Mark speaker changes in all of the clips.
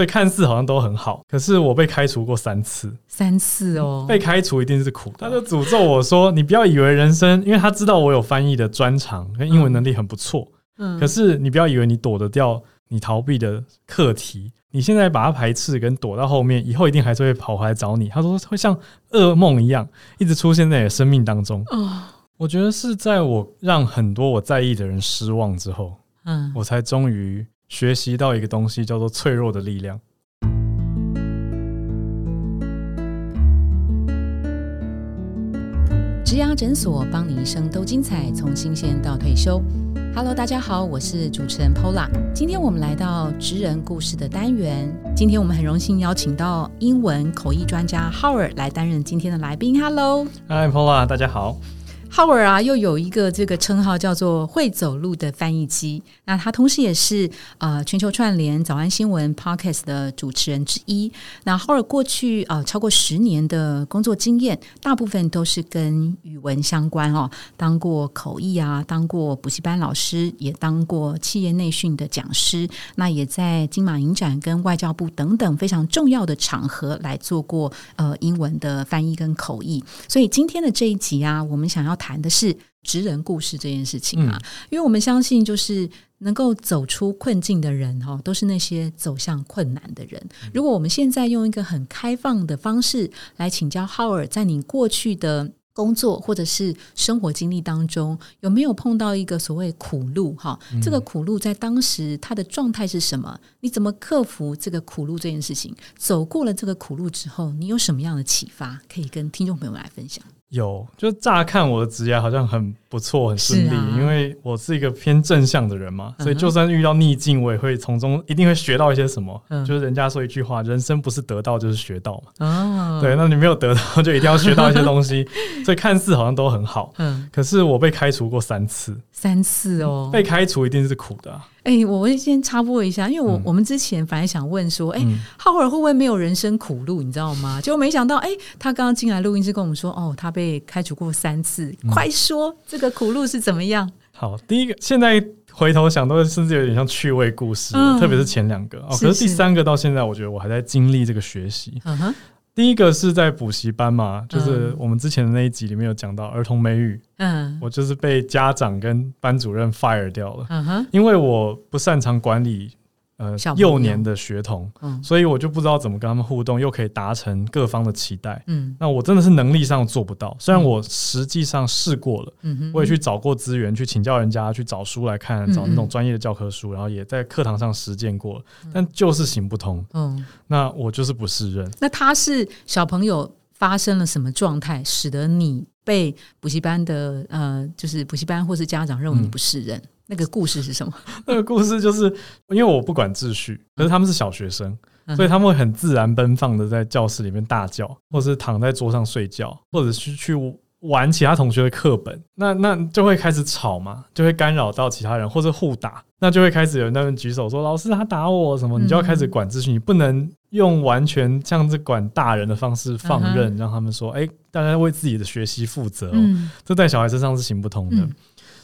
Speaker 1: 所以看似好像都很好。可是我被开除过三次，
Speaker 2: 三次哦，
Speaker 1: 被开除一定是苦的。他就诅咒我说：“你不要以为人生，因为他知道我有翻译的专长，跟英文能力很不错。嗯，可是你不要以为你躲得掉你逃避的课题。你现在把它排斥跟躲到后面，以后一定还是会跑回来找你。”他说：“会像噩梦一样，一直出现在你的生命当中。”哦，我觉得是在我让很多我在意的人失望之后，嗯，我才终于。学习到一个东西，叫做脆弱的力量。
Speaker 2: 植牙诊所，帮你一生都精彩，从新鲜到退休。Hello，大家好，我是主持人 Pola。今天我们来到职人故事的单元。今天我们很荣幸邀请到英文口译专家 Howard 来担任今天的来宾。
Speaker 1: Hello，Hi，Pola，大家好。
Speaker 2: Howard 啊，又有一个这个称号叫做“会走路的翻译机”。那他同时也是呃全球串联早安新闻 Podcast 的主持人之一。那 Howard 过去呃超过十年的工作经验，大部分都是跟语文相关哦，当过口译啊，当过补习班老师，也当过企业内训的讲师。那也在金马影展跟外交部等等非常重要的场合来做过呃英文的翻译跟口译。所以今天的这一集啊，我们想要。谈的是职人故事这件事情啊，因为我们相信，就是能够走出困境的人哈，都是那些走向困难的人。如果我们现在用一个很开放的方式来请教浩尔，在你过去的工作或者是生活经历当中，有没有碰到一个所谓苦路哈？这个苦路在当时他的状态是什么？你怎么克服这个苦路这件事情？走过了这个苦路之后，你有什么样的启发可以跟听众朋友们来分享？
Speaker 1: 有，就乍看我的职业好像很不错、很顺利，因为我是一个偏正向的人嘛，所以就算遇到逆境，我也会从中一定会学到一些什么。就是人家说一句话，人生不是得到就是学到嘛。哦，对，那你没有得到，就一定要学到一些东西。所以看似好像都很好，嗯，可是我被开除过三次，
Speaker 2: 三次哦，
Speaker 1: 被开除一定是苦的。
Speaker 2: 哎，我们先插播一下，因为我我们之前反而想问说，哎，浩尔会不会没有人生苦路？你知道吗？结果没想到，哎，他刚刚进来录音室跟我们说，哦，他被开除过三次。快说这个苦路是怎么样？
Speaker 1: 好，第一个，现在回头想，都甚至有点像趣味故事，特别是前两个哦。可是第三个到现在，我觉得我还在经历这个学习。嗯哼。第一个是在补习班嘛，就是我们之前的那一集里面有讲到儿童美语，嗯，我就是被家长跟班主任 fire 掉了，嗯哼，因为我不擅长管理。呃，幼年的学童，所以我就不知道怎么跟他们互动，又可以达成各方的期待。嗯，那我真的是能力上做不到。虽然我实际上试过了，嗯我也去找过资源，去请教人家，去找书来看，找那种专业的教科书，然后也在课堂上实践过，但就是行不通。嗯，那我就是不适任。
Speaker 2: 那他是小朋友发生了什么状态，使得你被补习班的呃，就是补习班或是家长认为你不适任？那个故事是什么？
Speaker 1: 那个故事就是因为我不管秩序，可是他们是小学生，所以他们会很自然奔放的在教室里面大叫，或者是躺在桌上睡觉，或者是去玩其他同学的课本。那那就会开始吵嘛，就会干扰到其他人，或者互打。那就会开始有人在那举手说：“老师，他打我什么？”你就要开始管秩序，你不能用完全像这管大人的方式放任，让他们说：“哎，大家为自己的学习负责。”这在小孩身上是行不通的。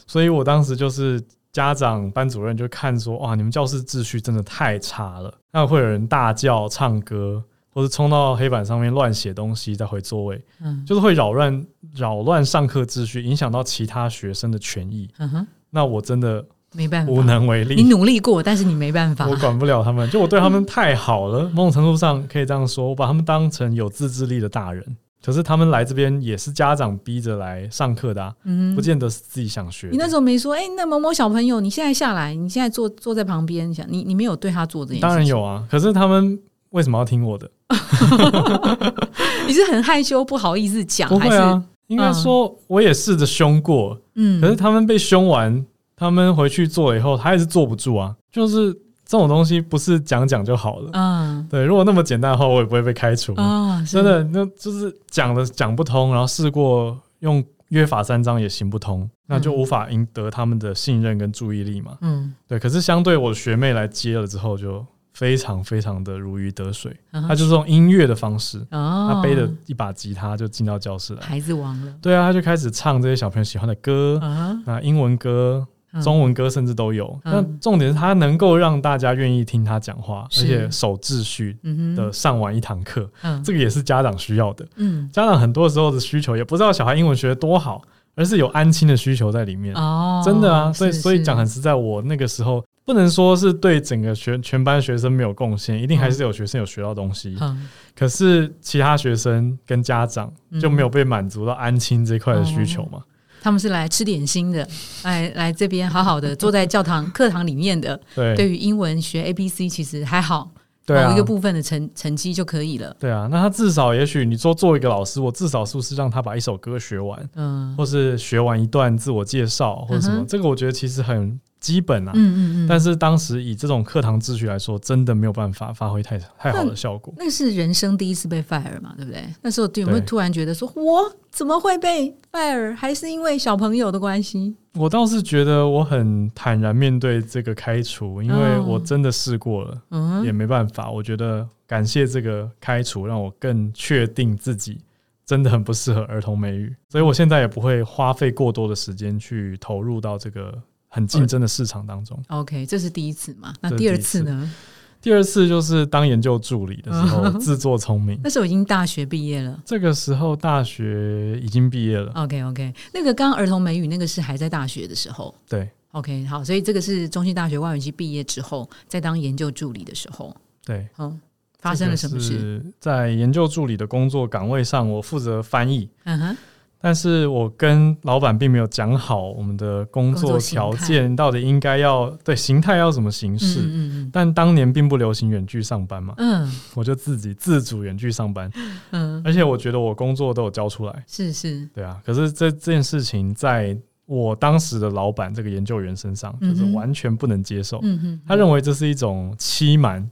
Speaker 1: 所以我当时就是。家长、班主任就看说：“哇，你们教室秩序真的太差了。那会有人大叫、唱歌，或是冲到黑板上面乱写东西再回座位，嗯，就是会扰乱、扰乱上课秩序，影响到其他学生的权益。嗯哼，那我真的
Speaker 2: 没办法，
Speaker 1: 无能为力。
Speaker 2: 你努力过，但是你没办法，
Speaker 1: 我管不了他们。就我对他们太好了，某种程度上可以这样说，我把他们当成有自制力的大人。”可是他们来这边也是家长逼着来上课的，嗯，不见得是自己想学。
Speaker 2: 你那时候没说，哎，那某某小朋友，你现在下来，你现在坐坐在旁边，想你你没有对他做这件事。
Speaker 1: 当然有啊，可是他们为什么要听我的？
Speaker 2: 你是很害羞，不好意思讲，
Speaker 1: 还是应该说我也试着凶过，嗯，可是他们被凶完，他们回去做了以后，他还是坐不住啊，就是。这种东西不是讲讲就好了，嗯，对。如果那么简单的话，我也不会被开除啊。真的，那就是讲的讲不通，然后试过用约法三章也行不通，那就无法赢得他们的信任跟注意力嘛。嗯，对。可是相对我学妹来接了之后，就非常非常的如鱼得水。她就是用音乐的方式，她背着一把吉他就进到教室来，
Speaker 2: 孩子王了。
Speaker 1: 对啊，她就开始唱这些小朋友喜欢的歌啊，那英文歌。
Speaker 2: 嗯
Speaker 1: 中文歌甚至都有。
Speaker 2: 嗯
Speaker 1: 那重点是他能够让大家愿意听他讲话，而且守秩序的上完一堂课，
Speaker 2: 嗯
Speaker 1: 这个也是家长需要的。
Speaker 2: 嗯
Speaker 1: 家长很多时候的需求也不知道小孩英文学得多好，而是有安亲的需求在里面。
Speaker 2: 哦，
Speaker 1: 真的啊，所以
Speaker 2: 是
Speaker 1: 所以讲很实在，我那个时候不能说是对整个学全班学生没有贡献，一定还是有学生有学到东西。
Speaker 2: 嗯
Speaker 1: 可是其他学生跟家长就没有被满足到安亲这块的需求嘛？
Speaker 2: 他们是来吃点心的，来来这边好好的坐在教堂课堂里面的。
Speaker 1: 对
Speaker 2: 对于英文学 A B C 其实还好，
Speaker 1: 对啊
Speaker 2: 某一个部分的成成绩就可以了。
Speaker 1: 对啊，那他至少也许你说做一个老师，我至少是不是让他把一首歌学完，
Speaker 2: 嗯
Speaker 1: 或是学完一段自我介绍或者什么？这个我觉得其实很基本啊。
Speaker 2: 嗯嗯嗯，
Speaker 1: 但是当时以这种课堂秩序来说，真的没有办法发挥太太好的效果。
Speaker 2: 那是人生第一次被 fire 嘛，对不对？那时候有没有突然觉得说，我怎么会被 fire？还是因为小朋友的关系？
Speaker 1: 我倒是觉得我很坦然面对这个开除，因为
Speaker 2: 哦
Speaker 1: 我真的试过了，嗯也
Speaker 2: 嗯
Speaker 1: 没办法。我觉得感谢这个开除，让我更确定自己真的很不适合儿童美语，所以我现在也不会花费过多的时间去投入到这个很竞争的市场当中。
Speaker 2: ，OK，这是第一次嘛？那第二
Speaker 1: 次
Speaker 2: 次呢？
Speaker 1: 第二次就是当研究助理的时候，
Speaker 2: 嗯
Speaker 1: 自作聪明。
Speaker 2: 那时候已经大学毕业了。
Speaker 1: 这个时候大学已经毕业了
Speaker 2: ，OK OK，那个刚刚儿童美语那个是还在大学的时候。
Speaker 1: 对
Speaker 2: OK，好，所以这个是中兴大学外语系毕业之后，在当研究助理的时候，
Speaker 1: 对。
Speaker 2: 嗯，发生了什么事？
Speaker 1: 在研究助理的工作岗位上，我负责翻译，
Speaker 2: 嗯哼，
Speaker 1: 但是我跟老板并没有讲好我们的工作条件到底应该要对形态要什么形
Speaker 2: 嗯
Speaker 1: 式。
Speaker 2: 嗯
Speaker 1: 但当年并不流行远距上班嘛，
Speaker 2: 嗯。
Speaker 1: 我就自己自主远距上班，而且我觉得我工作都有交出来，
Speaker 2: 是是，
Speaker 1: 对啊。可是这这件事情在我当时的老板这个研究员身上，就是完全不能接受。他认为这是一种欺瞒、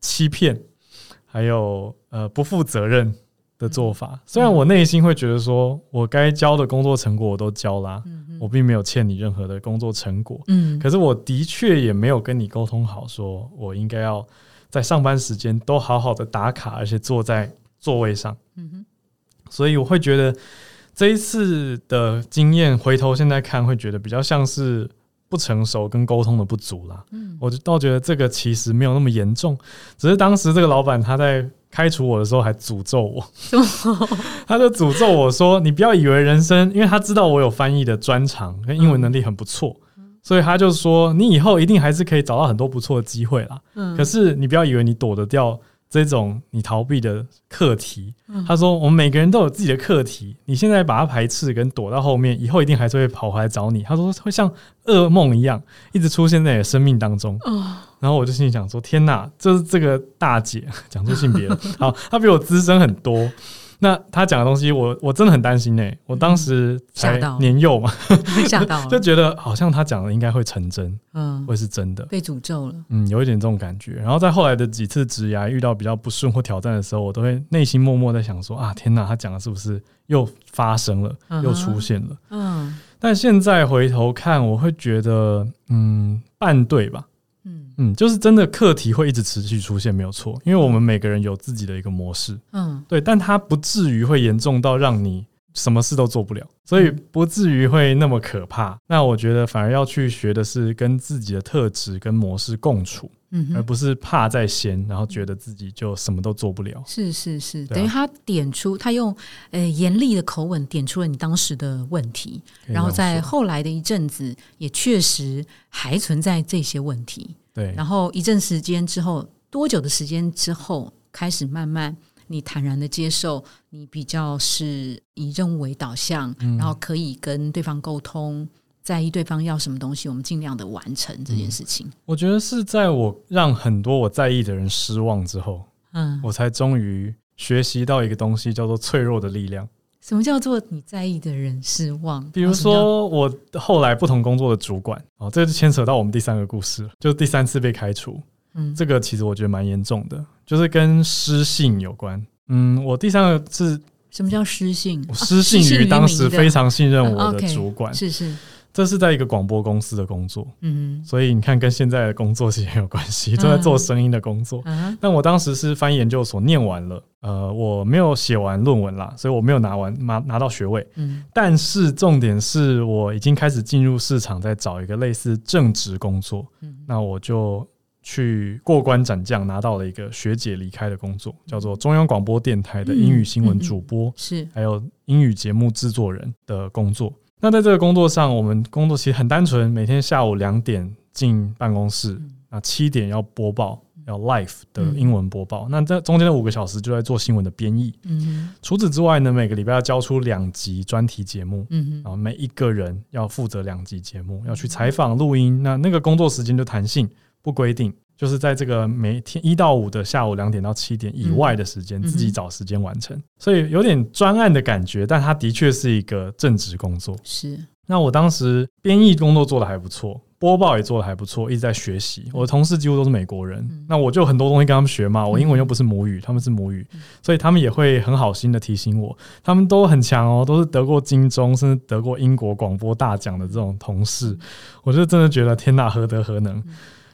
Speaker 1: 欺骗，还有呃不负责任的做法。虽然我内心会觉得说，我该交的工作成果我都交啦，
Speaker 2: 嗯
Speaker 1: 我并没有欠你任何的工作成果，
Speaker 2: 嗯，
Speaker 1: 可是我的确也没有跟你沟通好，说我应该要在上班时间都好好的打卡，而且坐在座位上。
Speaker 2: 嗯哼，
Speaker 1: 所以我会觉得这一次的经验，回头现在看会觉得比较像是不成熟跟沟通的不足啦。
Speaker 2: 嗯
Speaker 1: 我就倒觉得这个其实没有那么严重，只是当时这个老板他在开除我的时候还诅咒我，他就诅咒我说：“你不要以为人生，因为他知道我有翻译的专长跟英文能力很不错，所以他就说你以后一定还是可以找到很多不错的机会啦。
Speaker 2: 嗯
Speaker 1: 可是你不要以为你躲得掉这种你逃避的课题。
Speaker 2: 嗯
Speaker 1: 他说我们每个人都有自己的课题，你现在把它排斥跟躲到后面，以后一定还是会跑回来找你。他说会像噩梦一样，一直出现在你的生命当中。
Speaker 2: 哦，
Speaker 1: 然后我就心里想说：天哪，这是这个大姐 讲出性别了，好，她比我资深很多。那她讲的东西我，我真的很担心呢、我当时才
Speaker 2: 吓到
Speaker 1: 年幼嘛，
Speaker 2: 吓到了，
Speaker 1: 就觉得好像她讲的应该会成真，
Speaker 2: 嗯，
Speaker 1: 会是真的。
Speaker 2: 被诅咒了。
Speaker 1: 嗯，有一点这种感觉。然后在后来的几次职涯遇到比较不顺或挑战的时候，我都会内心默默在想说：啊，天哪，她讲的是不是又发生了，
Speaker 2: 嗯
Speaker 1: 又出现了？
Speaker 2: 嗯
Speaker 1: 但现在回头看，我会觉得，嗯，半对吧。
Speaker 2: 嗯
Speaker 1: 嗯，就是真的课题会一直持续出现，没有错，因为我们每个人有自己的一个模式，
Speaker 2: 嗯
Speaker 1: 对，但它不至于会严重到让你什么事都做不了，所以不至于会那么可怕。那我觉得反而要去学的是跟自己的特质跟模式共处，
Speaker 2: 嗯，
Speaker 1: 而不是怕在先，然后觉得自己就什么都做不了。
Speaker 2: 是是是，
Speaker 1: 啊
Speaker 2: 等于他点出，他用呃严厉的口吻点出了你当时的问题，然后在后来的一阵子，也确实还存在这些问题。
Speaker 1: 对
Speaker 2: 然后一阵时间之后，多久的时间之后，开始慢慢你坦然的接受，你比较是以任务为导向，
Speaker 1: 嗯
Speaker 2: 然后可以跟对方沟通，在意对方要什么东西，我们尽量的完成这件事情。
Speaker 1: 我觉得是在我让很多我在意的人失望之后，
Speaker 2: 嗯，
Speaker 1: 我才终于学习到一个东西，叫做脆弱的力量。
Speaker 2: 什么叫做你在意的人失望？
Speaker 1: 比如说，我后来不同工作的主管，哦，这就牵扯到我们第三个故事，就是第三次被开除。
Speaker 2: 嗯
Speaker 1: 这个其实我觉得蛮严重的，就是跟失信有关。嗯，我第三个是
Speaker 2: 什么叫失信？
Speaker 1: 失信于当时非常信任我
Speaker 2: 啊
Speaker 1: 的主管，
Speaker 2: 是是，
Speaker 1: 这是在一个广播公司的工作，
Speaker 2: 嗯
Speaker 1: 所以你看跟现在的工作其实很有关系，都在做声音的工作。
Speaker 2: 嗯
Speaker 1: 但我当时是翻译研究所念完了，呃，我没有写完论文啦，所以我没有拿完拿拿到学位。
Speaker 2: 嗯
Speaker 1: 但是重点是我已经开始进入市场，在找一个类似正职工作。
Speaker 2: 嗯
Speaker 1: 那我就去过关斩将，拿到了一个学姐离开的工作，叫做中央广播电台的英语新闻主播，
Speaker 2: 是
Speaker 1: 还有英语节目制作人的工作。那在这个工作上，我们工作其实很单纯，每天下午两点进办公室，那七点要播报，要 live 的英文播报。那这中间的五个小时就在做新闻的编译。
Speaker 2: 嗯
Speaker 1: 除此之外呢，每个礼拜要交出两集专题节目，
Speaker 2: 嗯
Speaker 1: 啊，每一个人要负责两集节目，要去采访、录音。那那个工作时间就弹性，不规定，就是在这个每天一到五的下午两点到七点以外的时间，
Speaker 2: 嗯
Speaker 1: 自己找时间完成。所以有点专案的感觉，但它的确是一个正职工作。
Speaker 2: 是
Speaker 1: 那我当时编译工作做的还不错，播报也做的还不错，一直在学习。我的同事几乎都是美国人，那我就很多东西跟他们学嘛。我英文又不是母语，他们是母语，所以他们也会很好心的提醒我。他们都很强哦，都是得过金钟，甚至得过英国广播大奖的这种同事，我就真的觉得天哪，何德何能？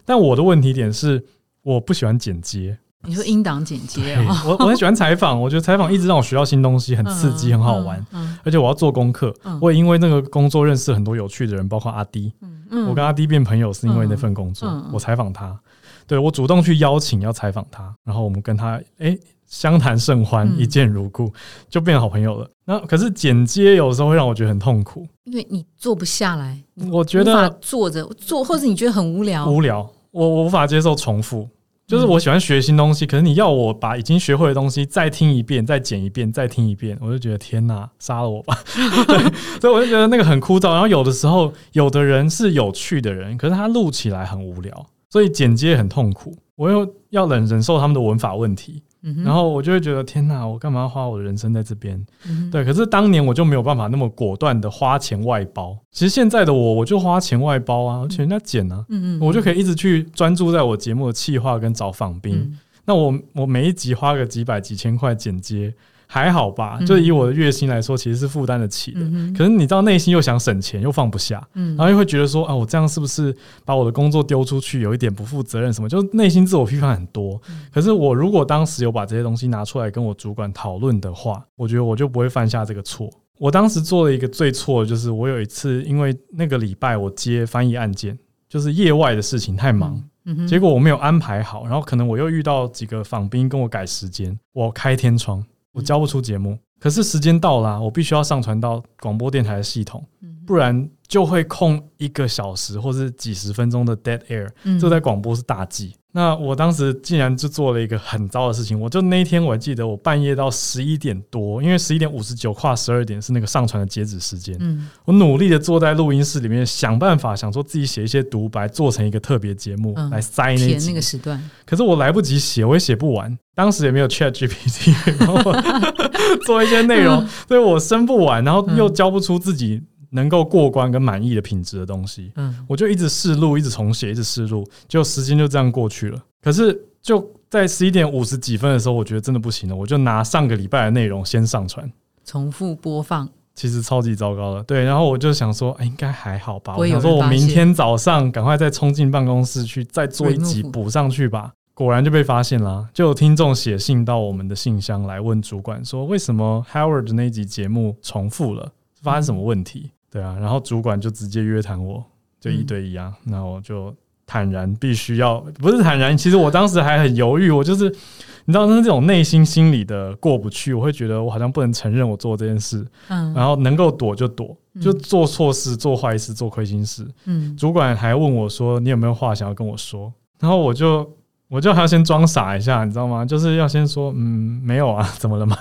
Speaker 1: 但我的问题点是，我不喜欢剪接。
Speaker 2: 你说音档剪接
Speaker 1: 我我很喜欢采访，我觉得采访一直让我学到新东西，很刺激，很好玩。
Speaker 2: 嗯
Speaker 1: 而且我要做功课，
Speaker 2: 嗯。
Speaker 1: 我也因为那个工作认识很多有趣的人，包括阿迪。
Speaker 2: 嗯
Speaker 1: 我跟阿迪变朋友是因为那份工作，
Speaker 2: 嗯嗯。
Speaker 1: 我采访他，对我主动去邀请要采访他，然后我们跟他诶相谈甚欢，
Speaker 2: 嗯。
Speaker 1: 一见如故，就变好朋友了。那可是剪接有时候会让我觉得很痛苦，
Speaker 2: 因为你坐不下来，
Speaker 1: 我觉得
Speaker 2: 坐着坐，或者你觉得很无聊，
Speaker 1: 无聊，我我无法接受重复。就是我喜欢学新东西，可是你要我把已经学会的东西再听一遍、再剪一遍、再听一遍，我就觉得天哪，杀了我吧！对，所以我就觉得那个很枯燥。然后有的时候，有的人是有趣的人，可是他录起来很无聊，所以剪接很痛苦。我又要忍忍受他们的文法问题，
Speaker 2: 嗯
Speaker 1: 然后我就会觉得天哪，我干嘛要花我的人生在这边？
Speaker 2: 嗯
Speaker 1: 对，可是当年我就没有办法那么果断的花钱外包。其实现在的我，我就花钱外包啊，而且人家剪啊，
Speaker 2: 嗯嗯，
Speaker 1: 我就可以一直去专注在我节目的企划跟找访宾。
Speaker 2: 嗯
Speaker 1: 那我我每一集花个几百几千块剪接，还好吧？
Speaker 2: 嗯
Speaker 1: 就以我的月薪来说，其实是负担得起的。
Speaker 2: 嗯
Speaker 1: 可是你知道，内心又想省钱，又放不下，
Speaker 2: 嗯
Speaker 1: 然后又会觉得说啊，我这样是不是把我的工作丢出去，有一点不负责任什么？就内心自我批判很多。
Speaker 2: 嗯
Speaker 1: 可是我如果当时有把这些东西拿出来跟我主管讨论的话，我觉得我就不会犯下这个错。我当时做了一个最错的，就是我有一次因为那个礼拜我接翻译案件，就是业外的事情太忙，
Speaker 2: 嗯
Speaker 1: 结果我没有安排好，然后可能我又遇到几个访宾跟我改时间，我开天窗，我交不出节目。可是时间到啦，我必须要上传到广播电台的系统，不然就会空一个小时或是几十分钟的 dead air，
Speaker 2: 嗯
Speaker 1: 这在广播是大忌。那我当时竟然就做了一个很糟的事情，我就那一天我还记得，我半夜到十一点多，因为十一点五十九跨十二点是那个上传的截止时间，
Speaker 2: 嗯
Speaker 1: 我努力的坐在录音室里面想办法，想说自己写一些独白，做成一个特别节目、
Speaker 2: 嗯
Speaker 1: 来塞那一集
Speaker 2: 填那个。时段，
Speaker 1: 可是我来不及写，我也写不完。当时也没有 Chat GPT 帮我做一些内容，所以我生不完，然后又交不出自己能够过关跟满意的品质的东西。
Speaker 2: 嗯
Speaker 1: 我就一直试录，一直重写，一直试录，就时间就这样过去了。可是就在十一点五十几分的时候，我觉得真的不行了，我就拿上个礼拜的内容先上传。
Speaker 2: 重复播放，
Speaker 1: 其实超级糟糕了，对。然后我就想说，哎、应该还好吧。我想说，我明天早上赶快再冲进办公室去，再做一集补上去吧。果然就被发现了，就有听众写信到我们的信箱来问主管说，为什么 Howard 的那一集节目重复了，发生什么问题？对啊，然后主管就直接约谈我，就一对一啊。那我就坦然必须要，不是坦然，其实我当时还很犹豫，我就是你知道，那是这种内心心理的过不去，我会觉得我好像不能承认我做这件事，
Speaker 2: 嗯
Speaker 1: 然后能够躲就躲，
Speaker 2: 嗯
Speaker 1: 就做错事、做坏事、做亏心事。
Speaker 2: 嗯
Speaker 1: 主管还问我说：“你有没有话想要跟我说？”然后我就我就还要先装傻一下，你知道吗？就是要先说：“嗯，没有啊，怎么了吗？”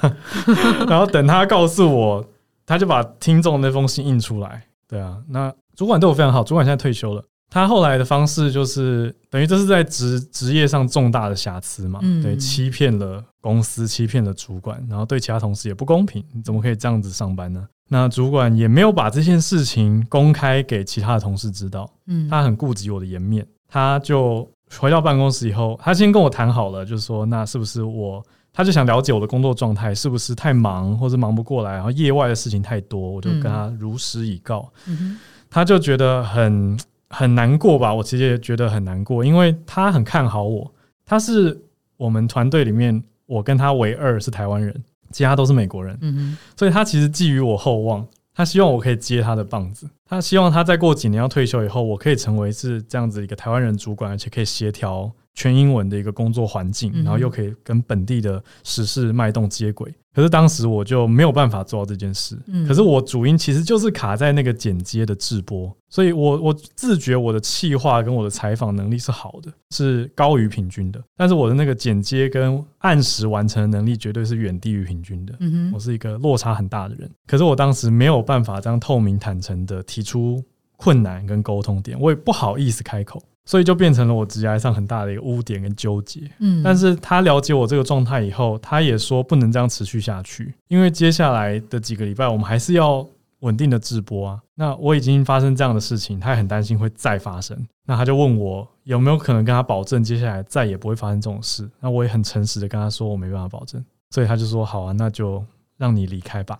Speaker 1: 然后等他告诉我，他就把听众那封信印出来。对啊，那主管对我非常好，主管现在退休了。他后来的方式就是等于这是在职职业上重大的瑕疵嘛，
Speaker 2: 嗯
Speaker 1: 对，欺骗了公司，欺骗了主管，然后对其他同事也不公平，你怎么可以这样子上班呢？那主管也没有把这件事情公开给其他的同事知道，
Speaker 2: 嗯，
Speaker 1: 他很顾及我的颜面，他就回到办公室以后，他先跟我谈好了，就是说那是不是我，他就想了解我的工作状态是不是太忙或者忙不过来，然后业外的事情太多，我就跟他如实以告。
Speaker 2: 嗯
Speaker 1: 他就觉得很很难过吧。我其实也觉得很难过，因为他很看好我，他是我们团队里面我跟他唯二是台湾人，其他都是美国人，
Speaker 2: 嗯
Speaker 1: 所以他其实寄予我厚望。他希望我可以接他的棒子，他希望他再过几年要退休以后，我可以成为是这样子一个台湾人主管，而且可以协调全英文的一个工作环境，然后又可以跟本地的时事脉动接轨。可是当时我就没有办法做到这件事。
Speaker 2: 嗯
Speaker 1: 可是我主因其实就是卡在那个剪接的制播，所以我我自觉我的气化跟我的采访能力是好的，是高于平均的。但是我的那个剪接跟按时完成的能力绝对是远低于平均的。
Speaker 2: 嗯，
Speaker 1: 我是一个落差很大的人，可是我当时没有办法这样透明坦诚的提出困难跟沟通点，我也不好意思开口，所以就变成了我职业上很大的一个污点跟纠结。
Speaker 2: 嗯，
Speaker 1: 但是他了解我这个状态以后，他也说不能这样持续下去，因为接下来的几个礼拜我们还是要稳定的直播啊。那我已经发生这样的事情，他也很担心会再发生。那他就问我有没有可能跟他保证接下来再也不会发生这种事。那我也很诚实的跟他说我没办法保证，所以他就说好啊，那就让你离开吧。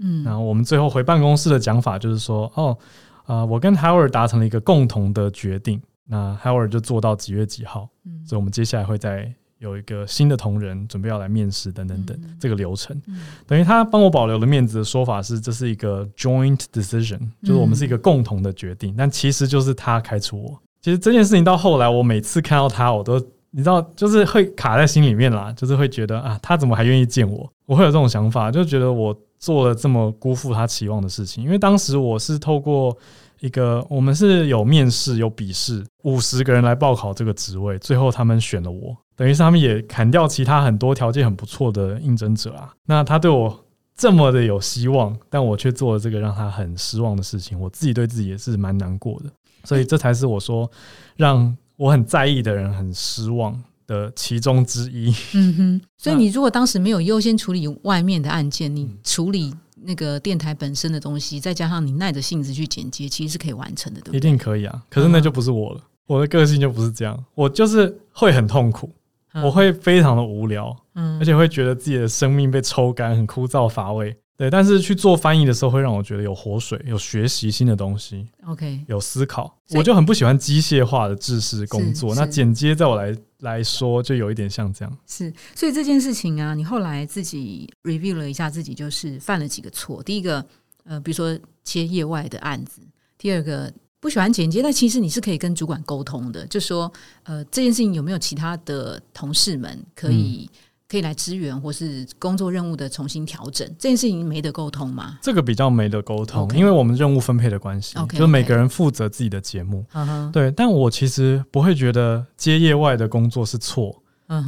Speaker 2: 嗯，
Speaker 1: 然后我们最后回办公室的讲法就是说，哦，啊、我跟 Howard 达成了一个共同的决定，那 Howard 就做到几月几号，
Speaker 2: 嗯
Speaker 1: 所以我们接下来会再有一个新的同仁准备要来面试等等等
Speaker 2: 嗯
Speaker 1: 这个流程。
Speaker 2: 嗯
Speaker 1: 等于他帮我保留了面子的说法是，这是一个 joint decision，就是我们是一个共同的决定，但其实就是他开除我。其实这件事情到后来，我每次看到他，我都你知道，就是会卡在心里面啦，就是会觉得啊，他怎么还愿意见我？我会有这种想法，就觉得我做了这么辜负他期望的事情。因为当时我是透过一个，我们是有面试、有笔试，五十个人来报考这个职位，最后他们选了我，等于是他们也砍掉其他很多条件很不错的应征者啊。那他对我这么的有希望，但我却做了这个让他很失望的事情，我自己对自己也是蛮难过的。所以这才是我说让我很在意的人很失望的其中之一。
Speaker 2: 嗯哼，所以你如果当时没有优先处理外面的案件，你
Speaker 1: 嗯
Speaker 2: 处理那个电台本身的东西，再加上你耐着性子去剪接，其实是可以完成的，对
Speaker 1: 一
Speaker 2: 不对？
Speaker 1: 定可以啊，可是那就不是我了。我的个性就不是这样，我就是会很痛苦，
Speaker 2: 嗯
Speaker 1: 我会非常的无聊，
Speaker 2: 嗯
Speaker 1: 而且会觉得自己的生命被抽干，很枯燥乏味。对，但是去做翻译的时候，会让我觉得有活水，有学习新的东西
Speaker 2: ，OK，
Speaker 1: 有思考。我就很不喜欢机械化的制式工作，那剪接在我来来说，就有一点像这样。
Speaker 2: 是，所以这件事情啊，你后来自己 review 了一下，自己就是犯了几个错。第一个，呃，比如说接业外的案子；第二个，不喜欢剪接，但其实你是可以跟主管沟通的，就说，呃，这件事情有没有其他的同事们可以、可以来支援，或是工作任务的重新调整？这件事情没得沟通吗？
Speaker 1: 这个比较没得沟通因为我们任务分配的关系就是每个人负责自己的节目。对，但我其实不会觉得接业外的工作是错，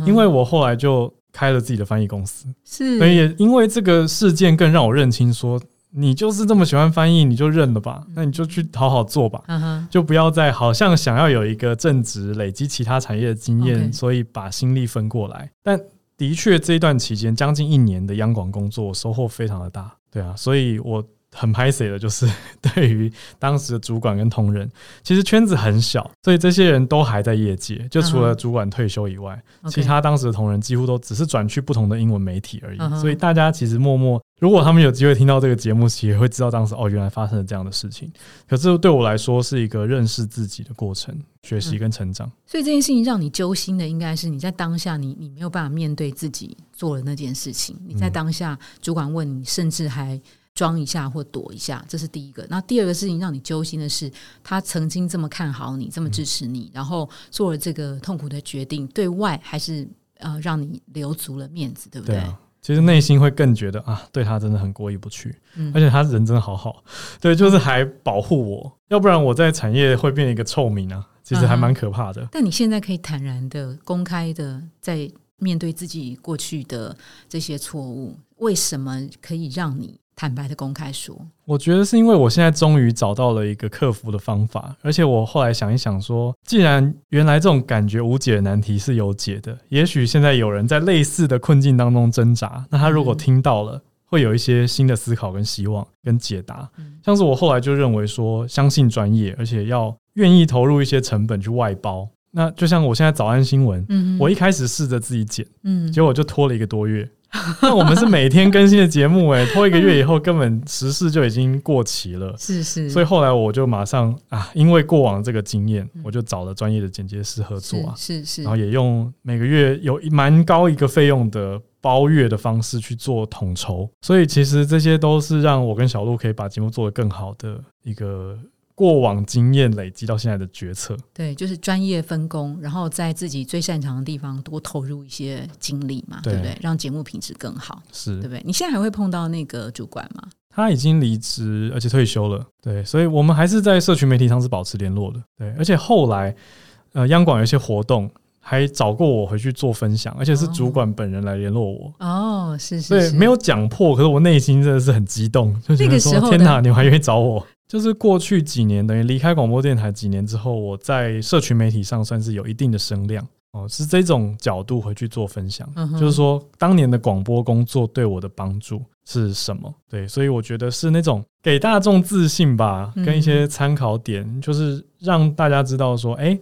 Speaker 1: 因为我后来就开了自己的翻译公司，
Speaker 2: 是，
Speaker 1: 所以也因为这个事件更让我认清说，你就是这么喜欢翻译，你就认了吧，那你就去好好做吧。就不要再好像想要有一个正职，累积其他产业的经验所以把心力分过来。但的确这一段期间将近一年的央广工作，收获非常的大。对啊，所以我很拍谁的，就是 对于当时的主管跟同仁，其实圈子很小，所以这些人都还在业界，就除了主管退休以外其他当时的同仁几乎都只是转去不同的英文媒体而已。所以大家其实默默，如果他们有机会听到这个节目，其实也会知道当时哦，原来发生了这样的事情。可是对我来说，是一个认识自己的过程，学习跟成长。
Speaker 2: 所以这件事情让你揪心的，应该是你在当下你你没有办法面对自己做了那件事情。你在
Speaker 1: 嗯
Speaker 2: 当下主管问你，甚至还装一下或躲一下，这是第一个。那第二个事情让你揪心的是，他曾经这么看好你，这么支持你，然后做了这个痛苦的决定，对外还是呃让你留足了面子，对不对？
Speaker 1: 对啊，其实内心会更觉得啊，对他真的很过意不去，
Speaker 2: 嗯
Speaker 1: 而且他人真的好好，对，就是还保护我，要不然我在产业会变一个臭名啊，其实还蛮可怕的。
Speaker 2: 但你现在可以坦然的、公开的在面对自己过去的这些错误，为什么可以让你坦白的公开说？
Speaker 1: 我觉得是因为我现在终于找到了一个克服的方法，而且我后来想一想说，既然原来这种感觉无解的难题是有解的，也许现在有人在类似的困境当中挣扎，那他如果
Speaker 2: 嗯
Speaker 1: 听到了，会有一些新的思考跟希望跟解答。
Speaker 2: 嗯
Speaker 1: 像是我后来就认为说，相信专业，而且要愿意投入一些成本去外包。那就像我现在早安新闻，
Speaker 2: 嗯
Speaker 1: 我一开始试着自己剪，
Speaker 2: 嗯
Speaker 1: 结果就拖了一个多月，那我们是每天更新的节目，哎，拖一个月以后，根本时事就已经过期了。
Speaker 2: 是是，
Speaker 1: 所以后来我就马上啊，因为过往这个经验，我就找了专业的剪接师合作啊，
Speaker 2: 是是，
Speaker 1: 然后也用每个月有蛮高一个费用的包月的方式去做统筹。所以其实这些都是让我跟小鹿可以把节目做得更好的一个。过往经验累积到现在的决策，
Speaker 2: 对，就是专业分工，然后在自己最擅长的地方多投入一些精力嘛，对不对？让节目品质更好，
Speaker 1: 是
Speaker 2: 对不对？你现在还会碰到那个主管吗？
Speaker 1: 他已经离职，而且退休了。对，所以我们还是在社群媒体上是保持联络的。对，而且后来呃，央广有一些活动，还找过我回去做分享，而且是主管本人来联络我。
Speaker 2: 哦，是是，
Speaker 1: 对，没有讲破，可是我内心真的是很激动，就觉得说天哪，你还愿意找我？就是过去几年，等于离开广播电台几年之后，我在社群媒体上算是有一定的声量哦，是这种角度回去做分享。嗯就是说，当年的广播工作对我的帮助是什么？对，所以我觉得是那种给大众自信吧，跟一些参考点，就是让大家知道说，哎，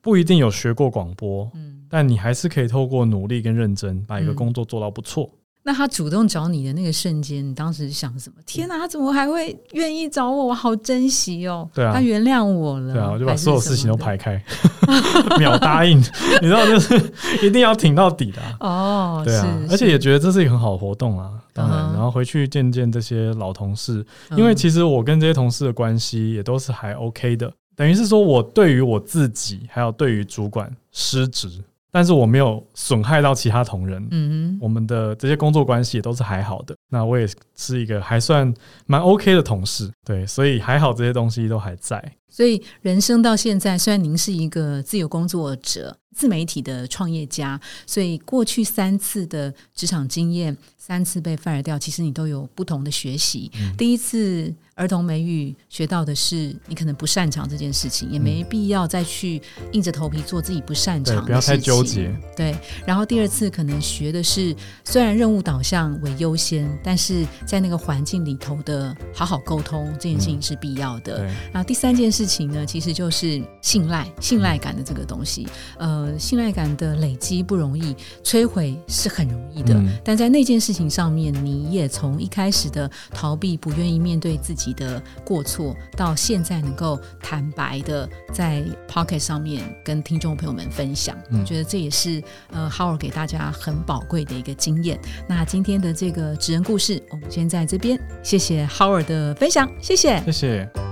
Speaker 1: 不一定有学过广播，嗯，但你还是可以透过努力跟认真，把一个工作做到不错。
Speaker 2: 那他主动找你的那个瞬间，你当时想什么？天哪，他怎么还会愿意找我？我好珍惜哦！
Speaker 1: 对啊，
Speaker 2: 他原谅我了。
Speaker 1: 对啊，我就把所有事情都排开，秒答应。你知道，就是一定要挺到底的。
Speaker 2: 哦，
Speaker 1: 对啊，而且也觉得这是一个很好的活动啊。当然，然后回去见见这些老同事，因为其实我跟这些同事的关系也都是还 OK 的。等于是说我对于我自己，还有对于主管失职。但是我没有损害到其他同仁，嗯我们的这些工作关系也都是还好的。那我也是一个还算蛮 OK 的同事，对，所以还好这些东西都还在。
Speaker 2: 所以人生到现在，虽然您是一个自由工作者、自媒体的创业家，所以过去三次的职场经验，三次被 fire 掉，其实你都有不同的学习。第一次。儿童美语学到的是，你可能不擅长这件事情，也没必要再去硬着头皮做自己不擅长的事情。
Speaker 1: 不要太纠结。
Speaker 2: 对，然后第二次可能学的是，虽然任务导向为优先，但是在那个环境里头的好好沟通这件事情是必要的。然后第三件事情呢，其实就是信赖、信赖感的这个东西。呃，信赖感的累积不容易，摧毁是很容易的。但在那件事情上面，你也从一开始的逃避、不愿意面对自己。的过错，到现在能够坦白的在 Pocket 上面跟听众朋友们分享，我觉得这也是呃 Howard 给大家很宝贵的一个经验。那今天的这个职人故事，我们先在这边，谢谢 Howard 的分享，谢谢，
Speaker 1: 谢谢。